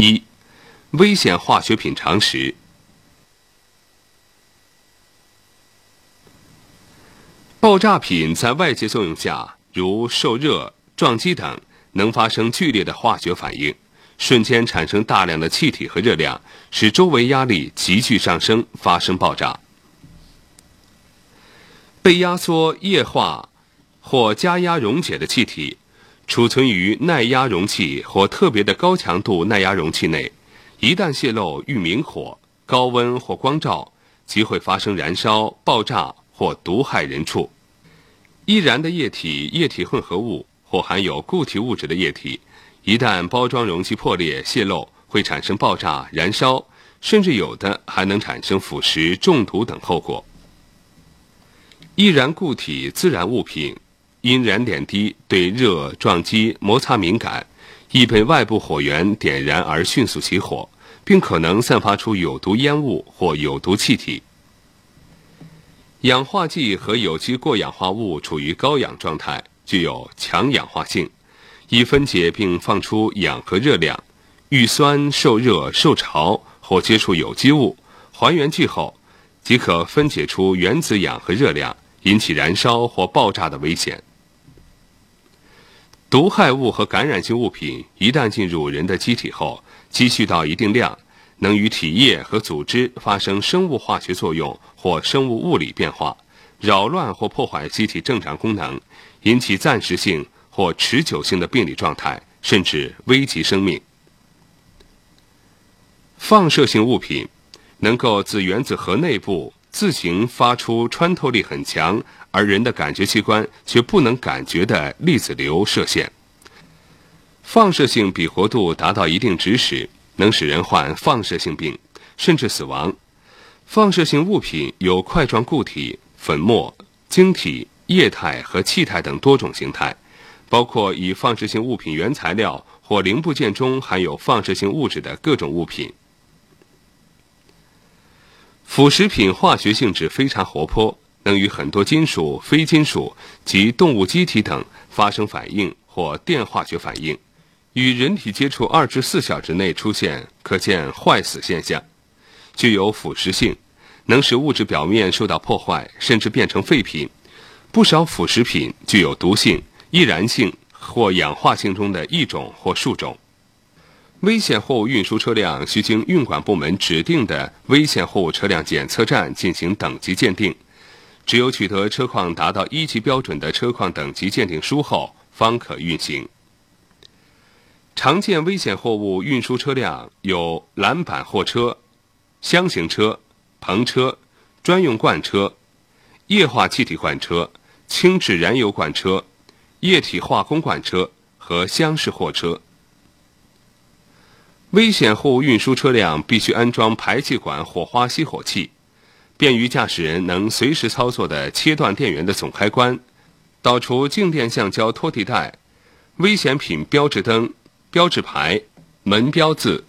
一、危险化学品常识。爆炸品在外界作用下，如受热、撞击等，能发生剧烈的化学反应，瞬间产生大量的气体和热量，使周围压力急剧上升，发生爆炸。被压缩、液化或加压溶解的气体，储存于耐压容器或特别的高强度耐压容器内，一旦泄漏遇明火、高温或光照，即会发生燃烧、爆炸。或毒害人畜，易燃的液体、液体混合物或含有固体物质的液体，一旦包装容器破裂泄漏，会产生爆炸、燃烧，甚至有的还能产生腐蚀、中毒等后果。易燃固体、自燃物品，因燃点低，对热、撞击、摩擦敏感，易被外部火源点燃而迅速起火，并可能散发出有毒烟雾或有毒气体。氧化剂和有机过氧化物处于高氧状态，具有强氧化性，易分解并放出氧和热量。遇酸、受热、受潮或接触有机物，还原剂后，即可分解出原子氧和热量，引起燃烧或爆炸的危险。毒害物和感染性物品一旦进入人的机体后，积蓄到一定量。能与体液和组织发生生物化学作用或生物物理变化，扰乱或破坏机体正常功能，引起暂时性或持久性的病理状态，甚至危及生命。放射性物品能够自原子核内部自行发出穿透力很强而人的感觉器官却不能感觉的粒子流射线。放射性比活度达到一定值时。能使人患放射性病，甚至死亡。放射性物品有块状固体、粉末、晶体、液态和气态等多种形态，包括以放射性物品原材料或零部件中含有放射性物质的各种物品。腐蚀品化学性质非常活泼，能与很多金属、非金属及动物机体等发生反应或电化学反应。与人体接触二至四小时内出现可见坏死现象，具有腐蚀性，能使物质表面受到破坏，甚至变成废品。不少腐蚀品具有毒性、易燃性或氧化性中的一种或数种。危险货物运输车辆需经运管部门指定的危险货物车辆检测站进行等级鉴定，只有取得车况达到一级标准的车况等级鉴定书后，方可运行。常见危险货物运输车辆有拦板货车、箱型车、篷车、专用罐车、液化气体罐车、轻质燃油罐车、液体化工罐车和厢式货车。危险货物运输车辆必须安装排气管火花熄火器，便于驾驶人能随时操作的切断电源的总开关，导出静电橡胶拖地带、危险品标志灯。标志牌、门标字、